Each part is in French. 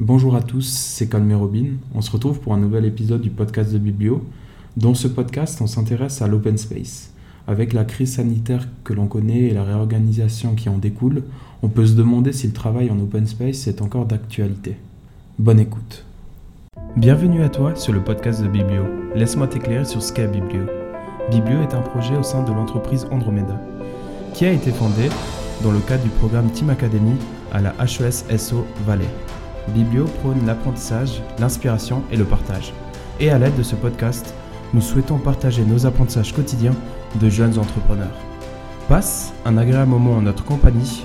Bonjour à tous, c'est Calmé Robin. On se retrouve pour un nouvel épisode du podcast de Biblio. Dans ce podcast, on s'intéresse à l'open space. Avec la crise sanitaire que l'on connaît et la réorganisation qui en découle, on peut se demander si le travail en open space est encore d'actualité. Bonne écoute. Bienvenue à toi sur le podcast de Biblio. Laisse-moi t'éclairer sur ce qu'est Biblio. Biblio est un projet au sein de l'entreprise Andromeda, qui a été fondé dans le cadre du programme Team Academy à la HES-SO Valais. Biblio prône l'apprentissage, l'inspiration et le partage. Et à l'aide de ce podcast, nous souhaitons partager nos apprentissages quotidiens de jeunes entrepreneurs. Passe un agréable moment en notre compagnie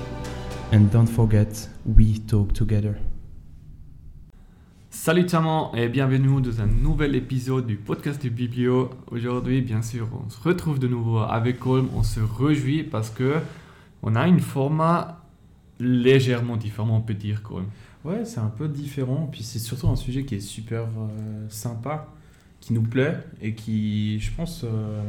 and don't forget, we talk together. Salut Taman et bienvenue dans un nouvel épisode du podcast du Biblio. Aujourd'hui, bien sûr, on se retrouve de nouveau avec Holm. On se réjouit parce que on a une format légèrement différent, on peut dire, Holm. Ouais, c'est un peu différent. Puis c'est surtout un sujet qui est super euh, sympa, qui nous plaît et qui, je pense, euh,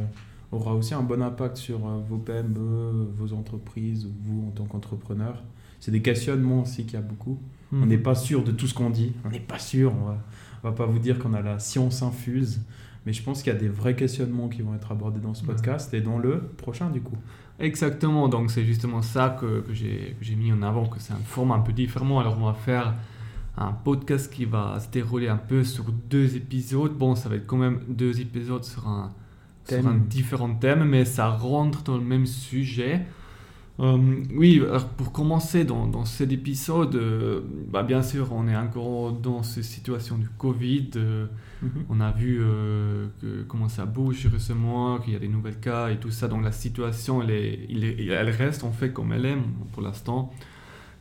aura aussi un bon impact sur euh, vos PME, vos entreprises, vous en tant qu'entrepreneur. C'est des questionnements aussi qu'il y a beaucoup. On Mhm. n'est pas sûr de tout ce qu'on dit. On n'est pas sûr. On va, on va pas vous dire qu'on a la science infuse. Mais je pense qu'il y a des vrais questionnements qui vont être abordés dans ce podcast et dans le prochain du coup. Exactement, donc c'est justement ça que, que j'ai mis en avant, que c'est un format un peu différent. Alors on va faire un podcast qui va se dérouler un peu sur deux épisodes. Bon, ça va être quand même deux épisodes sur un, sur un différent thème, mais ça rentre dans le même sujet. Euh, oui, alors pour commencer dans, dans cet épisode, euh, bah bien sûr, on est encore dans cette situation du Covid. euh, on a vu que, comment ça bouge récemment, qu'il y a des nouvelles cas et tout ça. Donc la situation, elle, est, elle reste en fait comme elle est pour l'instant.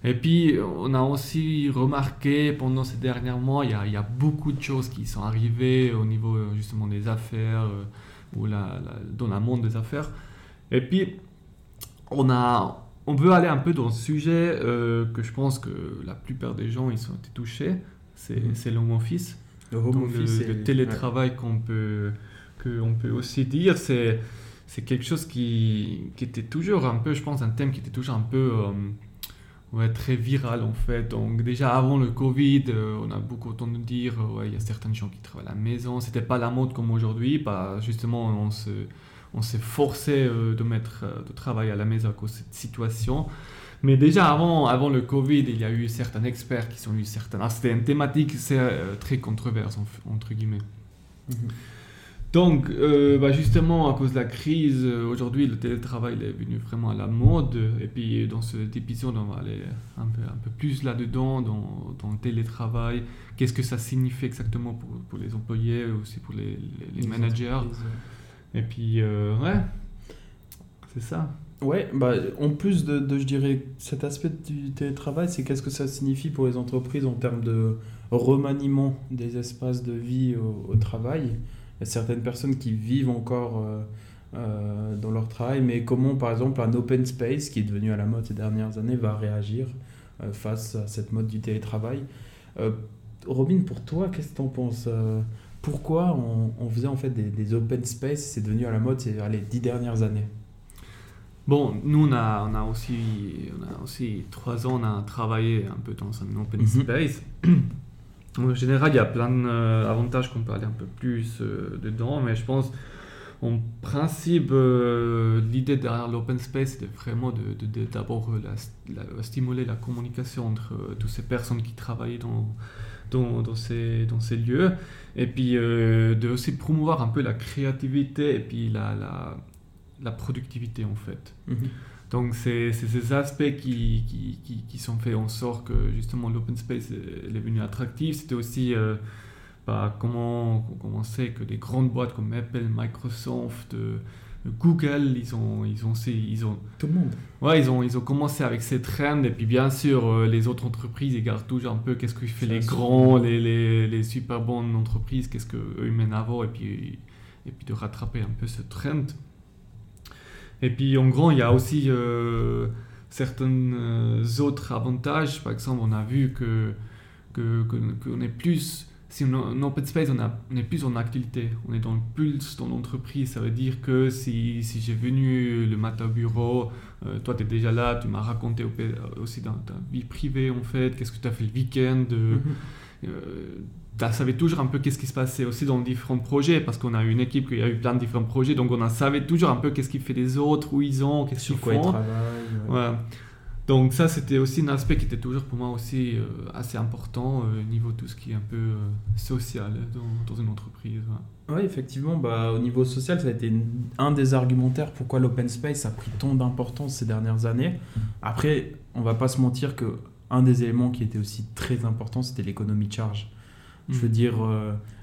Et puis, on a aussi remarqué pendant ces derniers mois, il y a, il y a beaucoup de choses qui sont arrivées au niveau justement des affaires ou la, la- dans le monde des affaires. Et puis, on, a, on veut aller un peu dans le sujet euh, que je pense que la plupart des gens ils ont été touchés. C'est Mhm. c'est l'home office. Le home Donc, office le, le télétravail qu'on peut, on peut aussi dire, c'est, c'est quelque chose qui, qui était toujours un peu, je pense, un thème qui était toujours un peu euh, ouais, très viral en fait. Donc déjà avant le Covid, euh, on a beaucoup entendu dire, ouais, il y a certaines gens qui travaillent à la maison. C'était pas la mode comme aujourd'hui, pas, justement on se, on s'est forcé euh, de mettre, euh, de travailler à la maison à cause de cette situation. Mais déjà avant, avant le Covid, il y a eu certains experts qui sont eu certaines. ah, C'était une thématique c'est, euh, très controverse en- entre guillemets. Mhm. Donc, euh, bah, justement, à cause de la crise, aujourd'hui, le télétravail est venu vraiment à la mode. Et puis, dans cet épisode, on va aller un peu, un peu plus là-dedans, dans, dans le télétravail. Qu'est-ce que ça signifie exactement pour, pour les employés, aussi pour les, les- les managers? Et puis, euh, ouais, c'est ça. Ouais, bah, en plus de, de, je dirais, cet aspect du télétravail, c'est qu'est-ce que ça signifie pour les entreprises en termes de remaniement des espaces de vie au, travail? Il y a certaines personnes qui vivent encore euh, euh, dans leur travail, mais comment, par exemple, un open space, qui est devenu à la mode ces dernières années, va réagir face à cette mode du télétravail? Robin, pour toi, qu'est-ce que tu en penses Pourquoi on, on faisait en fait des, des open space C'est devenu à la mode ces les dix dernières années? Bon, nous, on a, on a, aussi, on a aussi trois ans, on a travaillé un peu dans un open Mhm. space. En général, il y a plein d'avantages qu'on peut aller un peu plus euh, dedans, mais je pense, en principe, euh, l'idée derrière l'open space, c'était vraiment de, d'abord euh, la- la- stimuler la communication entre euh, toutes ces personnes qui travaillaient dans, dans, dans ces, dans ces lieux, et puis euh, de aussi promouvoir un peu la créativité et puis la, la, la productivité en fait. Donc c'est ces aspects qui, qui, qui, qui sont faits en sorte que justement l'open space euh, est venu attractif. C'était aussi euh, bah, comment, comment on sait que des grandes boîtes comme Apple, Microsoft, euh, Google, ils ont, ils ont, ils ont, Tout le monde. ouais, ils ont, ils ont commencé avec ces trends et puis bien sûr euh, les autres entreprises ils gardent toujours un peu qu'est-ce que fait les grands, les, les, les super bonnes entreprises, qu'est-ce qu'eux ils mènent avant et puis, et puis de rattraper un peu ce trend. Et puis en gros, il y a aussi euh, certains euh, autres avantages. Par exemple, on a vu que que- que- qu'on est plus si on est en open space, on, a, on est plus en activité, on est dans le pulse, dans l'entreprise. Ça veut dire que si, si j'ai venu le matin au bureau, euh, toi tu es déjà là, tu m'as raconté aussi dans ta vie privée en fait, qu'est-ce que tu as fait le week-end. Euh, mhm. tu savais toujours un peu qu'est-ce qui se passait aussi dans différents projets, parce qu'on a eu une équipe qui a eu plein de différents projets, donc on a savait toujours un peu qu'est-ce qui fait les autres, où ils ont, qu'est-ce qu'ils font. Ils travaillent. Ouais. Donc ça, c'était aussi un aspect qui était toujours pour moi aussi euh, assez important euh, au niveau de tout ce qui est un peu euh, social dans, une entreprise. Oui, effectivement, bah, au niveau social, ça a été un des argumentaires pourquoi l'open space a pris tant d'importance ces dernières années. Après, on va pas se mentir que un des éléments qui était aussi très important, c'était l'économie de charge. Je veux mm. dire,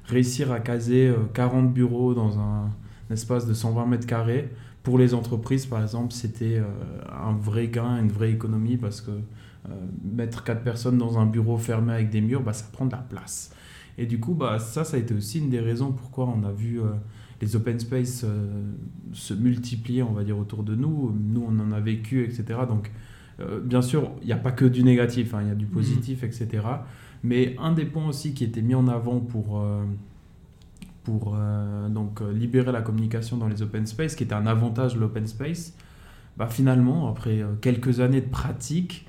réussir à caser 40 bureaux dans un, un espace de 120 mètres carrés, pour les entreprises, par exemple, c'était euh, un vrai gain, une vraie économie parce que euh, mettre quatre personnes dans un bureau fermé avec des murs, bah, ça prend de la place. Et du coup, bah, ça, ça a été aussi une des raisons pourquoi on a vu euh, les open space se multiplier, on va dire, autour de nous. Nous, on en a vécu, etc. Donc, bien sûr, il n'y a pas que du négatif, hein, il y a du positif, etc. Mais un des points aussi qui était mis en avant pour pour euh, donc, euh, libérer la communication dans les open space, qui était un avantage de l'open space, bah, finalement, après euh, quelques années de pratique,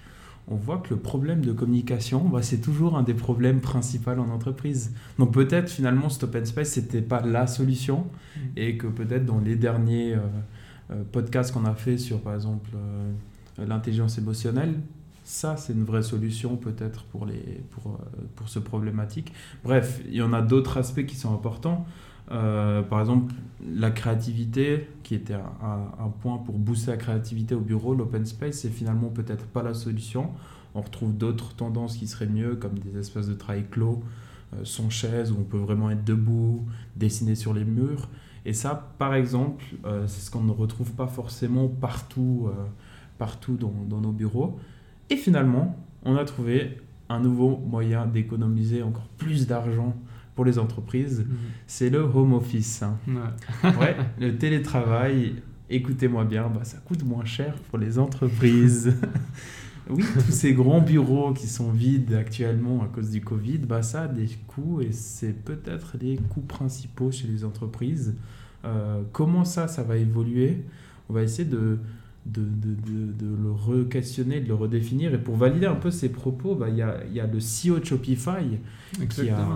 on voit que le problème de communication, bah, c'est toujours un des problèmes principaux en entreprise. Donc peut-être finalement, cet open space, n'était pas la solution, mmh. et que peut-être dans les derniers podcasts qu'on a fait sur, par exemple, l'intelligence émotionnelle, ça, c'est une vraie solution peut-être pour, les, pour, euh, pour ce problématique. Bref, il y en a d'autres aspects qui sont importants. Euh, par exemple, la créativité, qui était un, point pour booster la créativité au bureau, l'open space, c'est finalement peut-être pas la solution. On retrouve d'autres tendances qui seraient mieux, comme des espaces de travail clos, euh, sans chaise, où on peut vraiment être debout, dessiner sur les murs. Et ça, par exemple, c'est ce qu'on ne retrouve pas forcément partout, partout dans, dans nos bureaux. Et finalement, on a trouvé un nouveau moyen d'économiser encore plus d'argent pour les entreprises, mhm. c'est le home office. Ouais. le télétravail, écoutez-moi bien, bah, ça coûte moins cher pour les entreprises. oui, tous ces grands bureaux qui sont vides actuellement à cause du Covid, bah, ça a des coûts et c'est peut-être les coûts principaux chez les entreprises. Euh, comment ça, ça va évoluer? On va essayer de, de, de, de, le re-questionner, de le redéfinir. Et pour valider un peu ses propos, bah, il y, a, y, a, le CEO de Shopify qui a,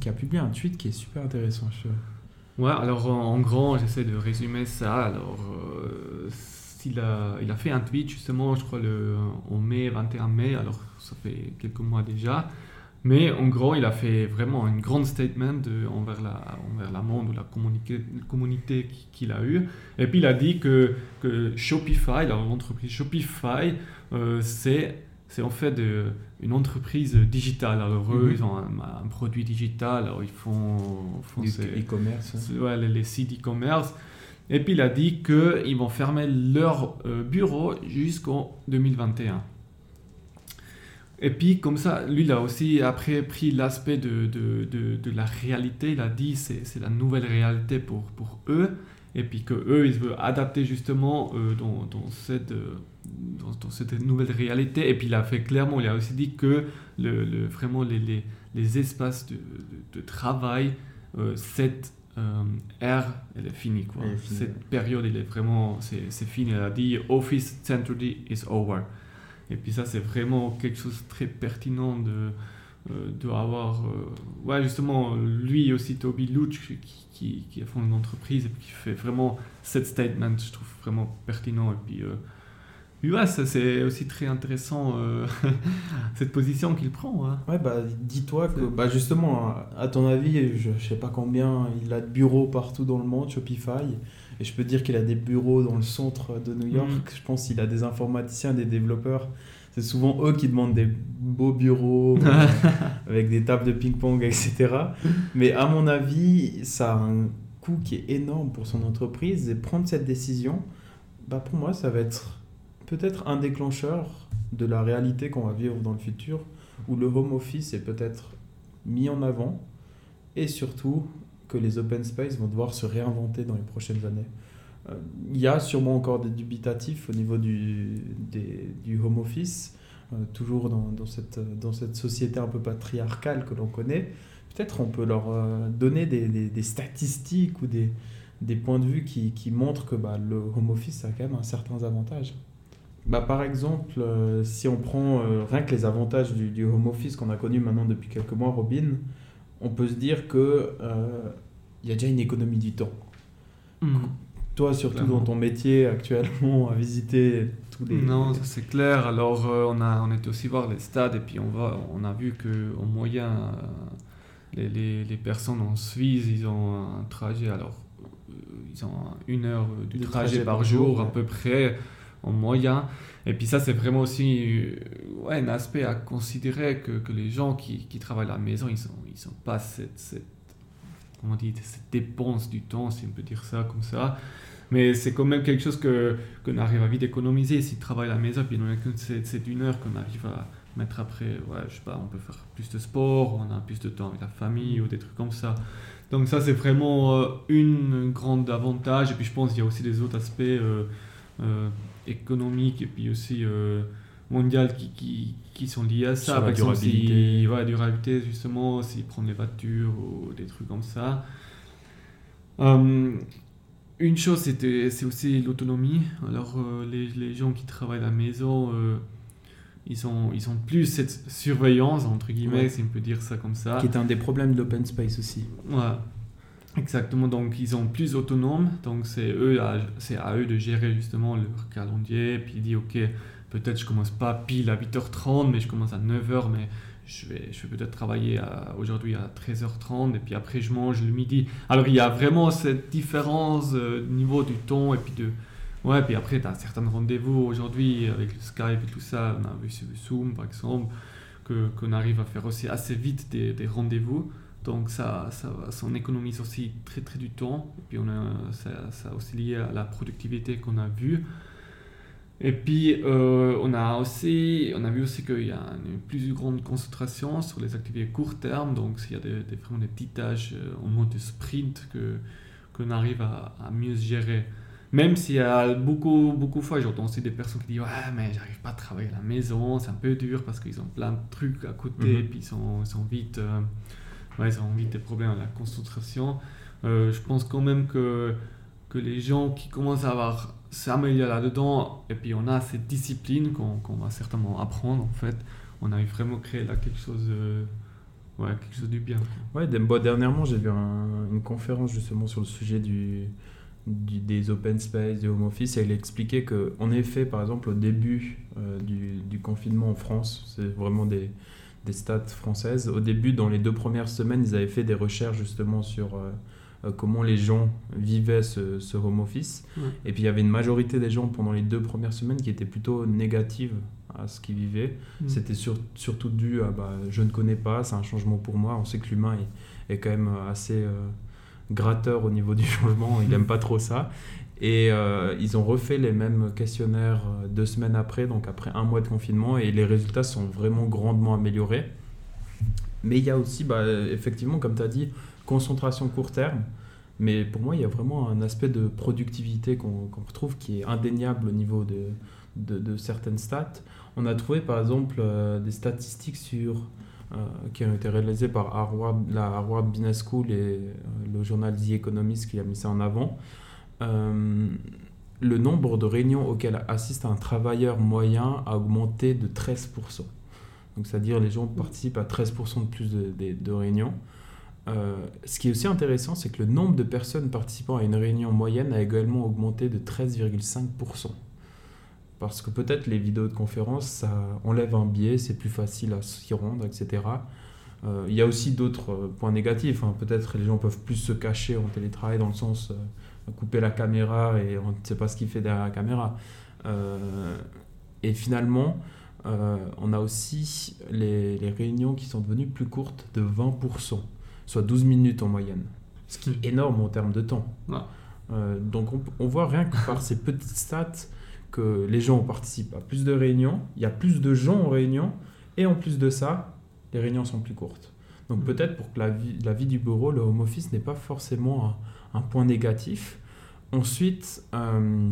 qui a, publié un tweet qui est super intéressant. Ouais, alors en, grand, j'essaie de résumer ça. Alors, euh, il, a, il a fait un tweet justement, je crois, le, en mai, 21 mai, alors ça fait quelques mois déjà. Mais en gros, il a fait vraiment une grande statement de, envers, la, envers la monde ou la communauté, communauté qu'il a eue. Et puis il a dit que, que Shopify, l'entreprise Shopify, euh, c'est en fait de, une entreprise digitale. Alors eux, mhm. ils ont un, produit digital, alors ils font, font e-commerce. Ouais, les, sites e-commerce. Et puis il a dit qu'ils vont fermer leur euh, bureau jusqu'en 2021. Et puis, comme ça, lui, il a aussi après pris l'aspect de, de, de, la réalité. Il a dit c'est c'est la nouvelle réalité pour, pour eux. Et puis que eux, ils veulent adapter justement euh, dans, dans, cette, euh, dans, cette nouvelle réalité. Et puis, il a fait clairement, il a aussi dit que le, le vraiment les, les, les, espaces de, de travail, euh, cette ère, elle est finie. Quoi. cette période, elle est vraiment, c'est fini. Il a dit Office Century is over. Et puis ça, c'est vraiment quelque chose de très pertinent de, euh, de avoir... Euh, ouais, justement, lui aussi, Toby Luch, qui, qui, qui, a fondé une entreprise et qui fait vraiment cette statement, je trouve vraiment pertinent. Et puis... Euh, ouais, c'est aussi très intéressant cette position qu'il prend. Hein. Ouais, bah dis-toi que bah, justement, à ton avis, je, je sais pas combien il a de bureaux partout dans le monde, Shopify. Et je peux dire qu'il a des bureaux dans le centre de New York. Mm. Je pense qu'il a des informaticiens, des développeurs. C'est souvent eux qui demandent des beaux bureaux euh, avec des tables de ping-pong, etc. Mais à mon avis, ça a un coût qui est énorme pour son entreprise. Et prendre cette décision, bah pour moi, ça va être peut-être un déclencheur de la réalité qu'on va vivre dans le futur, où le home office est peut-être mis en avant et surtout que les open space vont devoir se réinventer dans les prochaines années. Euh, il y a sûrement encore des dubitatifs au niveau du, du home office, euh, toujours dans, dans, cette, dans cette société un peu patriarcale que l'on connaît, peut-être on peut leur euh, donner des, des, statistiques ou des, des points de vue qui, qui montrent que bah, le home office a quand même un certain avantage. Bah, par exemple, si on prend rien que les avantages du, du home office qu'on a connu maintenant depuis quelques mois, Robin, on peut se dire que il y a déjà une économie du temps. Hmm. Toi, surtout Clairement. dans ton métier actuellement, à visiter tous les. Non, ça c'est clair. Alors euh, on a on était aussi voir les stades et puis on va on a vu que en moyen euh, les, les, les personnes en Suisse ils ont un trajet alors euh, ils ont une heure du trajet, trajet par, jour, à peu près en moyen. Et puis ça c'est vraiment aussi euh, ouais, un aspect à considérer que, que les gens qui, qui travaillent à la maison ils sont ils sont pas cette, cette comment cette dépense du temps si on peut dire ça comme ça. Mais c'est quand même quelque chose que qu'on arrive à vite économiser s'il travaille à la maison, puis on a que c'est une heure qu'on arrive à mettre après, ouais, je sais pas, on peut faire plus de sport, on a plus de temps avec la famille ou des trucs comme ça. Donc ça c'est vraiment euh, une grande avantage, et puis je pense qu'il y a aussi des autres aspects euh, économiques et puis aussi euh, mondiaux qui, qui, qui sont liés à ça. Sur la Par exemple, durabilité. si, ouais, durabilité justement, s'ils prennent les voitures ou des trucs comme ça. Euh, une chose, c'est aussi l'autonomie. Alors, euh, les, les gens qui travaillent à la maison, euh, ils, ont, ils ont plus cette surveillance, entre guillemets, Ouais. si on peut dire ça comme ça. Qui est un des problèmes de l'open space aussi. Ouais. Exactement, donc ils sont plus autonomes, donc c'est eux c'est à eux de gérer justement leur calendrier, puis ils disent ok, peut-être je commence pas pile à 8h30, mais je commence à 9h, mais je vais, je vais peut-être travailler aujourd'hui à 13h30, et puis après je mange le midi. Alors il y a vraiment cette différence euh, au niveau du temps, et puis de... Ouais, puis après tu as certains rendez-vous aujourd'hui avec le Skype et tout ça, on a vu sur Zoom par exemple, qu'on arrive à faire aussi assez vite des, des rendez-vous. Donc ça, ça, ça en économise aussi très très du temps. Et puis on a, ça, ça aussi lié à la productivité qu'on a vue. Et puis euh, on a aussi, on a vu aussi qu'il y a une plus grande concentration sur les activités court terme. Donc il y a des, des- vraiment des petites tâches euh, en mode de sprint que qu'on arrive à, à mieux gérer. Même s'il y a beaucoup, beaucoup de fois, j'entends aussi des personnes qui disent Ouais, mais j'arrive pas à travailler à la maison, c'est un peu dur parce qu'ils ont plein de trucs à côté, Mhm. et puis ils sont, ils sont vite. euh, ouais, ils ont vite des problèmes à la concentration. Euh, je pense quand même que, que les gens qui commencent à avoir s'améliorer là-dedans, et puis on a cette discipline qu'on qu'on va certainement apprendre en fait, on arrive vraiment à créer là quelque chose, ouais, quelque chose du bien. Ouais, dernièrement, j'ai vu un- une conférence justement sur le sujet du, du- des open space, du home office, et elle expliquait que, en effet, par exemple, au début euh, du, du confinement en France, c'est vraiment des, des stats françaises, au début, dans les deux premières semaines, ils avaient fait des recherches justement sur euh, euh, comment les gens vivaient ce, ce home office. Ouais. Et puis il y avait une majorité des gens pendant les deux premières semaines qui étaient plutôt négatives à ce qu'ils vivaient. Mm. C'était sur- surtout dû à bah, je ne connais pas, c'est un changement pour moi. On sait que l'humain est, est quand même assez euh, gratteur au niveau du changement, il n'aime pas trop ça. Et euh, ils ont refait les mêmes questionnaires euh, deux semaines après, donc après un mois de confinement, et les résultats sont vraiment grandement améliorés. Mais il y a aussi, bah, effectivement, comme tu as dit, concentration court terme. Mais pour moi, il y a vraiment un aspect de productivité qu'on retrouve qui est indéniable au niveau de, de, certaines stats. On a trouvé par exemple euh, des statistiques sur, qui ont été réalisées par Harvard, la Harvard Business School et le journal The Economist qui a mis ça en avant. Euh, le nombre de réunions auxquelles assiste un travailleur moyen a augmenté de 13%. Donc, c'est-à-dire les gens participent à 13% de plus de, réunions. Euh, ce qui est aussi intéressant, c'est que le nombre de personnes participant à une réunion moyenne a également augmenté de 13,5%. Parce que peut-être les vidéos de conférence, ça enlève un biais, c'est plus facile à s'y rendre, etc. Euh, Il y a aussi d'autres points négatifs. hein. Peut-être les gens peuvent plus se cacher en télétravail dans le sens couper la caméra et on ne sait pas ce qu'il fait derrière la caméra. Euh, et finalement, euh, on a aussi les, les réunions qui sont devenues plus courtes de 20%, soit 12 minutes en moyenne. Ce qui est énorme en termes de temps. Ouais. Euh, donc on, on voit rien que par ces petites stats que les gens participent à plus de réunions, il y a plus de gens en réunion, et en plus de ça, les réunions sont plus courtes. Donc Mhm. peut-être pour que la vie, la vie du bureau, le home office n'est pas forcément un, un point négatif. Ensuite, euh,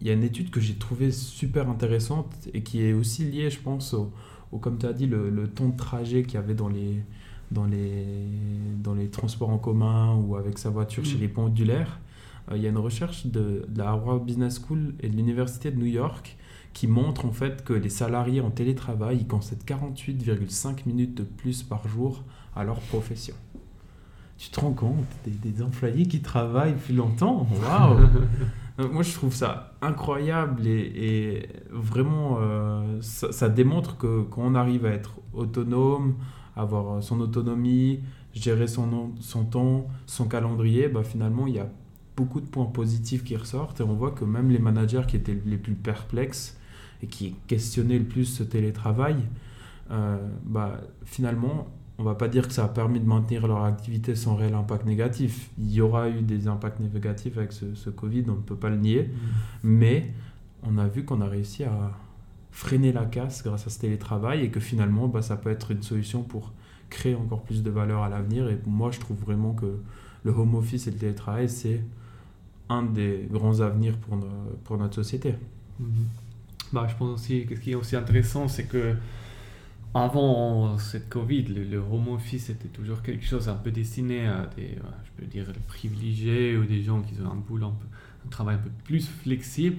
il y a une étude que j'ai trouvée super intéressante et qui est aussi liée, je pense, au, au- comme tu as dit, le, le temps de trajet qu'il y avait dans les, dans les, dans les transports en commun ou avec sa voiture chez Mm. les pendulaires. Euh, Il y a une recherche de, de la Harvard Business School et de l'Université de New York qui montre en fait que les salariés en télétravail ils concèdent 48,5 minutes de plus par jour à leur profession. Tu te rends compte des, des employés qui travaillent plus longtemps? Waouh! Euh, Moi, je trouve ça incroyable et, et vraiment, euh, ça, ça démontre que quand on arrive à être autonome, avoir son autonomie, gérer son, son temps, son calendrier, bah, finalement, il y a beaucoup de points positifs qui ressortent et on voit que même les managers qui étaient les plus perplexes et qui questionnaient le plus ce télétravail, euh, bah, finalement, on va pas dire que ça a permis de maintenir leur activité sans réel impact négatif. Il y aura eu des impacts négatifs avec ce, ce Covid, on ne peut pas le nier, mais on a vu qu'on a réussi à freiner la casse grâce à ce télétravail et que finalement, bah, ça peut être une solution pour créer encore plus de valeur à l'avenir. Et moi, je trouve vraiment que le home office et le télétravail, c'est un des grands avenirs pour, no- pour notre société. Mhm. Bah, je pense aussi que ce qui est aussi intéressant, c'est que avant cette Covid, le, le home office était toujours quelque chose un peu destiné à des, euh, je peux dire, privilégiés ou des gens qui ont un boulot, un, peu- un travail un peu plus flexible.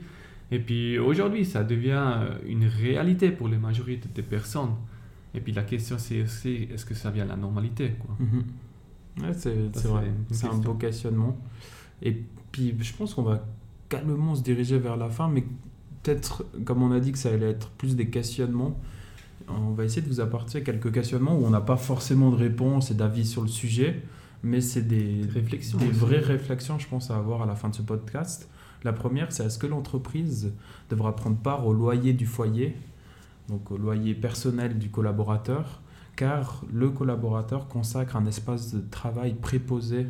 Et puis aujourd'hui, ça devient euh, une réalité pour la majorité des personnes. Et puis la question, c'est aussi, est-ce que ça vient la normalité quoi? Ouais, c'est vrai, c'est un beau questionnement. Et puis, je pense qu'on va calmement se diriger vers la fin, mais peut-être, comme on a dit que ça allait être plus des questionnements, on va essayer de vous apporter quelques questionnements où on n'a pas forcément de réponse et d'avis sur le sujet, mais c'est des, réflexions des aussi. vraies réflexions, je pense, à avoir à la fin de ce podcast. La première, c'est est-ce que l'entreprise devra prendre part au loyer du foyer, donc au loyer personnel du collaborateur, car le collaborateur consacre un espace de travail préposé,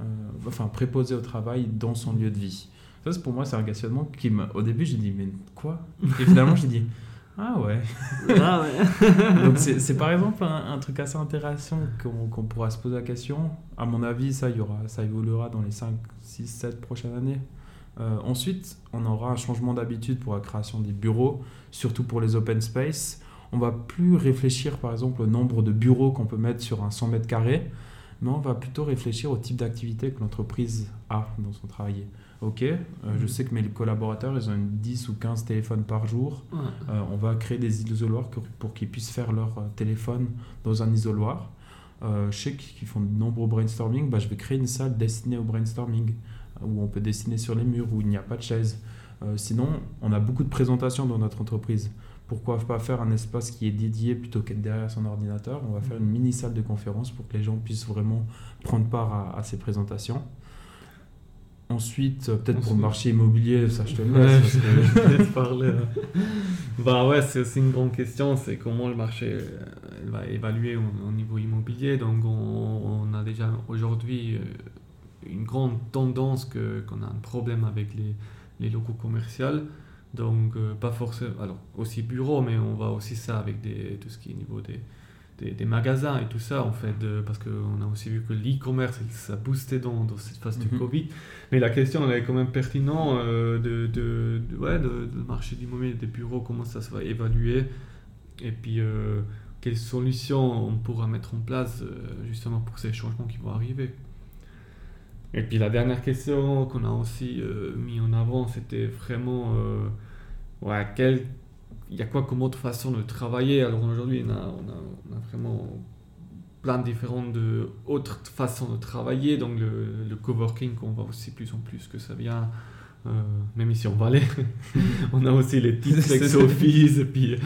euh, enfin préposé au travail dans son lieu de vie. Ça, c'est pour moi, c'est un questionnement qui, m'a- au début, j'ai dit, mais quoi? Et finalement, j'ai dit, ah ouais. Ah ouais. Donc, c'est c'est par exemple un, un truc assez intéressant qu'on qu'on pourra se poser la question. À mon avis, ça, y aura, ça évoluera dans les 5, 6, 7 prochaines années. Euh, ensuite, on aura un changement d'habitude pour la création des bureaux, surtout pour les open space. On va plus réfléchir, par exemple, au nombre de bureaux qu'on peut mettre sur un 100 mètres carrés, mais on va plutôt réfléchir au type d'activité que l'entreprise a dans son travail. Ok, euh, je sais que mes collaborateurs, ils ont une 10 ou 15 téléphones par jour. Ouais. Euh, on va créer des isoloirs pour qu'ils puissent faire leur euh, téléphone dans un isoloir. Euh, je sais qu'ils font de nombreux brainstorming. Bah, je vais créer une salle destinée au brainstorming où on peut dessiner sur les murs, où il n'y a pas de chaise. Sinon, on a beaucoup de présentations dans notre entreprise. Pourquoi pas faire un espace qui est dédié plutôt qu'être derrière son ordinateur? On va faire une mini salle de conférence pour que les gens puissent vraiment prendre part à, à ces présentations. Ensuite, euh, peut-être pour le marché immobilier, ça je te Ouais, laisse. que- je te parler. hein. bah ouais, c'est aussi une grande question, c'est comment le marché euh, va évaluer au, au niveau immobilier. Donc on, on a déjà aujourd'hui euh, une grande tendance que qu'on a un problème avec les, les locaux commerciaux. Donc pas forcément, alors aussi bureau, mais on voit aussi ça avec des, tout ce qui est au niveau des, des, des magasins et tout ça en fait, de- parce qu'on a aussi vu que l'e-commerce ça boostait dans, dans cette phase du Mhm. Covid. Mais la question elle est quand même pertinente euh, de, de, de- ouais, de, de marché de l'immobilier, des bureaux, comment ça se va évaluer et puis euh, quelles solutions on pourra mettre en place euh, justement pour ces changements qui vont arriver. Et puis la dernière question qu'on a aussi euh, mis en avant, c'était vraiment ouais, quel, il y a quoi comme autre façon de travailler Alors aujourd'hui, on a, on, a, on a vraiment plein de différentes de, autres façons de travailler. Donc le, le coworking, on voit aussi plus en plus que ça vient, euh, même ici en Valais. on a aussi les petites flex office. Et puis,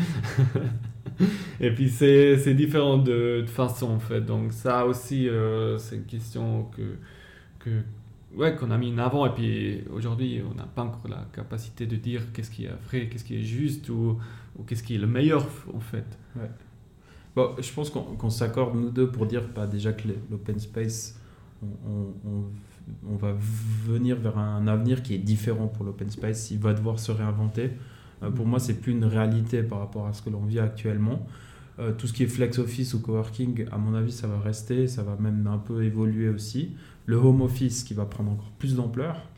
et puis c'est c'est différent de, de façon en fait. Donc ça aussi, euh, c'est une question que, que ouais, qu'on a mis en avant. Et puis aujourd'hui, on n'a pas encore la capacité de dire qu'est-ce qui est vrai, qu'est-ce qui est juste ou, ou qu'est-ce qui est le meilleur en fait. Bon, je pense qu'on qu'on s'accorde nous deux pour dire déjà que l'open space, on, on- on- on va venir vers un avenir qui est différent pour l'open space. Il va devoir se réinventer. Euh, pour moi, c'est plus une réalité par rapport à ce que l'on vit actuellement. Euh, tout ce qui est flex office ou coworking, à mon avis, ça va rester, ça va même un peu évoluer aussi. Le home office qui va prendre encore plus d'ampleur.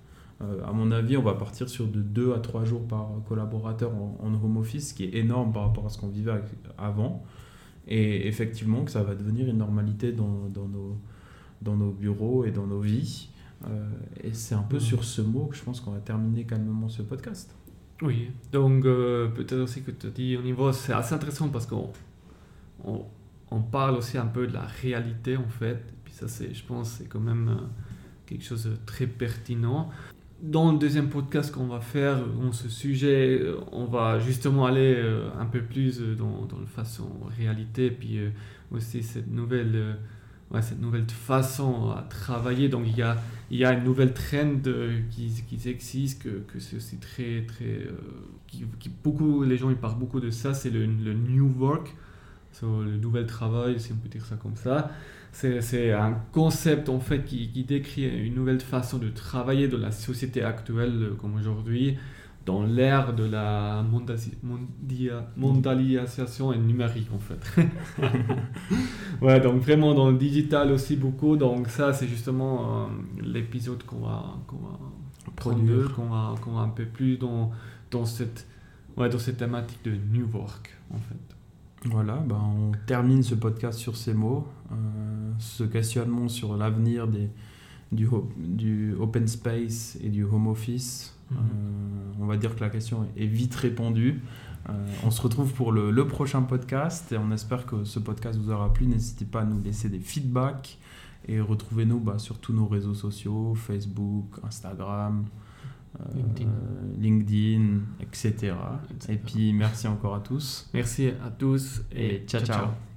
Euh, à mon avis, on va partir sur de 2 à 3 jours par collaborateur en, home office, ce qui est énorme par rapport à ce qu'on vivait avant. et effectivement que ça va devenir une normalité dans, dans nos, dans nos bureaux et dans nos vies. Euh, et c'est un peu sur ce mot que je pense qu'on va terminer calmement ce podcast. Oui, donc peut-être aussi que tu dit au niveau, c'est assez intéressant parce qu'on on, on parle aussi un peu de la réalité en fait. Et puis ça, c'est, je pense, c'est quand même euh, quelque chose de très pertinent. Dans le deuxième podcast qu'on va faire dans ce sujet, euh, on va justement aller euh, un peu plus dans, dans la façon réalité, puis aussi cette nouvelle, cette nouvelle façon à travailler. Donc il y a, il y a une nouvelle trend qui, existe, que, que c'est aussi très, très, qui, beaucoup, les gens ils parlent beaucoup de ça, c'est le new work, so, le nouvel travail, si on peut dire ça comme ça. C'est, un concept en fait qui, qui décrit une nouvelle façon de travailler dans la société actuelle euh, comme aujourd'hui, dans l'ère de la mondia- mondialisation et numérique en fait. ouais, donc vraiment dans le digital aussi beaucoup. Donc ça, c'est justement euh, l'épisode qu'on va, qu'on va Produire. qu'on va, qu'on va un peu plus dans, dans, cette, ouais, dans cette thématique de New Work en fait. Voilà, ben on termine ce podcast sur ces mots, euh, ce questionnement sur l'avenir des, du, open space et du home office. Mhm. Euh, on va dire que la question est vite répondue. Euh, on se retrouve pour le, le prochain podcast et on espère que ce podcast vous aura plu. N'hésitez pas à nous laisser des feedbacks et retrouvez-nous bah, sur tous nos réseaux sociaux, Facebook, Instagram, LinkedIn. LinkedIn, etc. Etc. Et puis merci encore à tous Merci à tous et, et ciao ciao.